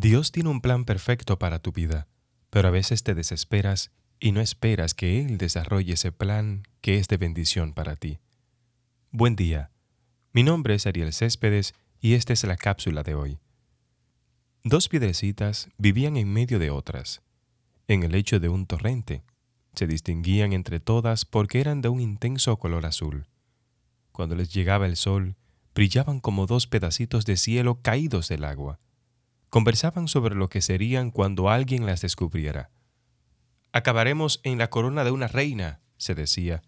Dios tiene un plan perfecto para tu vida, pero a veces te desesperas y no esperas que Él desarrolle ese plan que es de bendición para ti. Buen día. Mi nombre es Ariel Céspedes y esta es la cápsula de hoy. Dos piedrecitas vivían en medio de otras, en el lecho de un torrente. Se distinguían entre todas porque eran de un intenso color azul. Cuando les llegaba el sol, brillaban como dos pedacitos de cielo caídos del agua. Conversaban sobre lo que serían cuando alguien las descubriera. Acabaremos en la corona de una reina, se decía.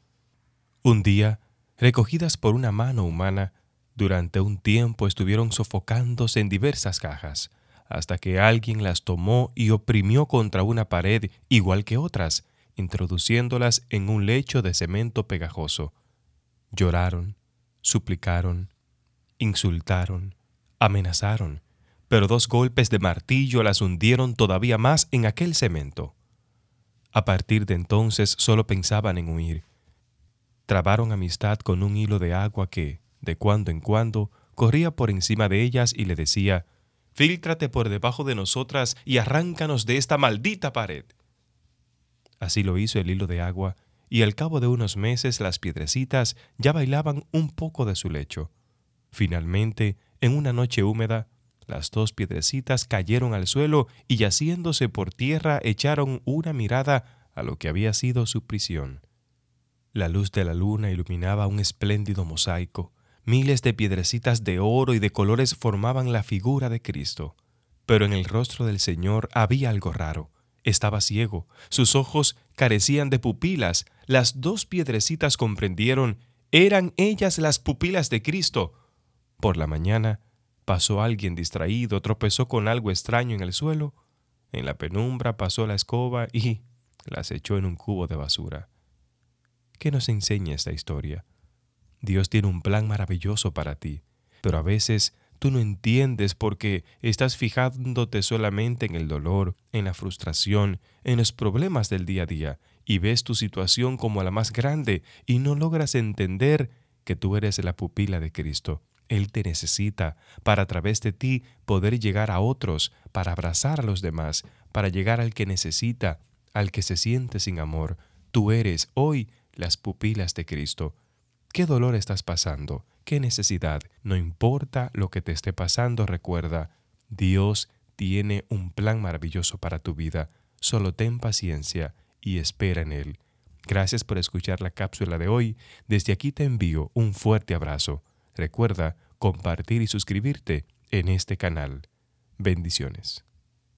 Un día, recogidas por una mano humana, durante un tiempo estuvieron sofocándose en diversas cajas, hasta que alguien las tomó y oprimió contra una pared igual que otras, introduciéndolas en un lecho de cemento pegajoso. Lloraron, suplicaron, insultaron, amenazaron, pero dos golpes de martillo las hundieron todavía más en aquel cemento. A partir de entonces solo pensaban en huir. Trabaron amistad con un hilo de agua que, de cuando en cuando, corría por encima de ellas y le decía, Fíltrate por debajo de nosotras y arráncanos de esta maldita pared. Así lo hizo el hilo de agua, y al cabo de unos meses las piedrecitas ya bailaban un poco de su lecho. Finalmente, en una noche húmeda, las dos piedrecitas cayeron al suelo y yaciéndose por tierra echaron una mirada a lo que había sido su prisión. La luz de la luna iluminaba un espléndido mosaico. Miles de piedrecitas de oro y de colores formaban la figura de Cristo. Pero en el rostro del Señor había algo raro. Estaba ciego, sus ojos carecían de pupilas. Las dos piedrecitas comprendieron, eran ellas las pupilas de Cristo. Por la mañana, Pasó alguien distraído, tropezó con algo extraño en el suelo. En la penumbra pasó la escoba y las echó en un cubo de basura. ¿Qué nos enseña esta historia? Dios tiene un plan maravilloso para ti, pero a veces tú no entiendes porque estás fijándote solamente en el dolor, en la frustración, en los problemas del día a día, y ves tu situación como la más grande y no logras entender que tú eres la pupila de Cristo él te necesita para a través de ti poder llegar a otros, para abrazar a los demás, para llegar al que necesita, al que se siente sin amor. Tú eres hoy las pupilas de Cristo. ¿Qué dolor estás pasando? ¿Qué necesidad? No importa lo que te esté pasando, recuerda, Dios tiene un plan maravilloso para tu vida. Solo ten paciencia y espera en Él. Gracias por escuchar la cápsula de hoy. Desde aquí te envío un fuerte abrazo. Recuerda compartir y suscribirte en este canal. Bendiciones.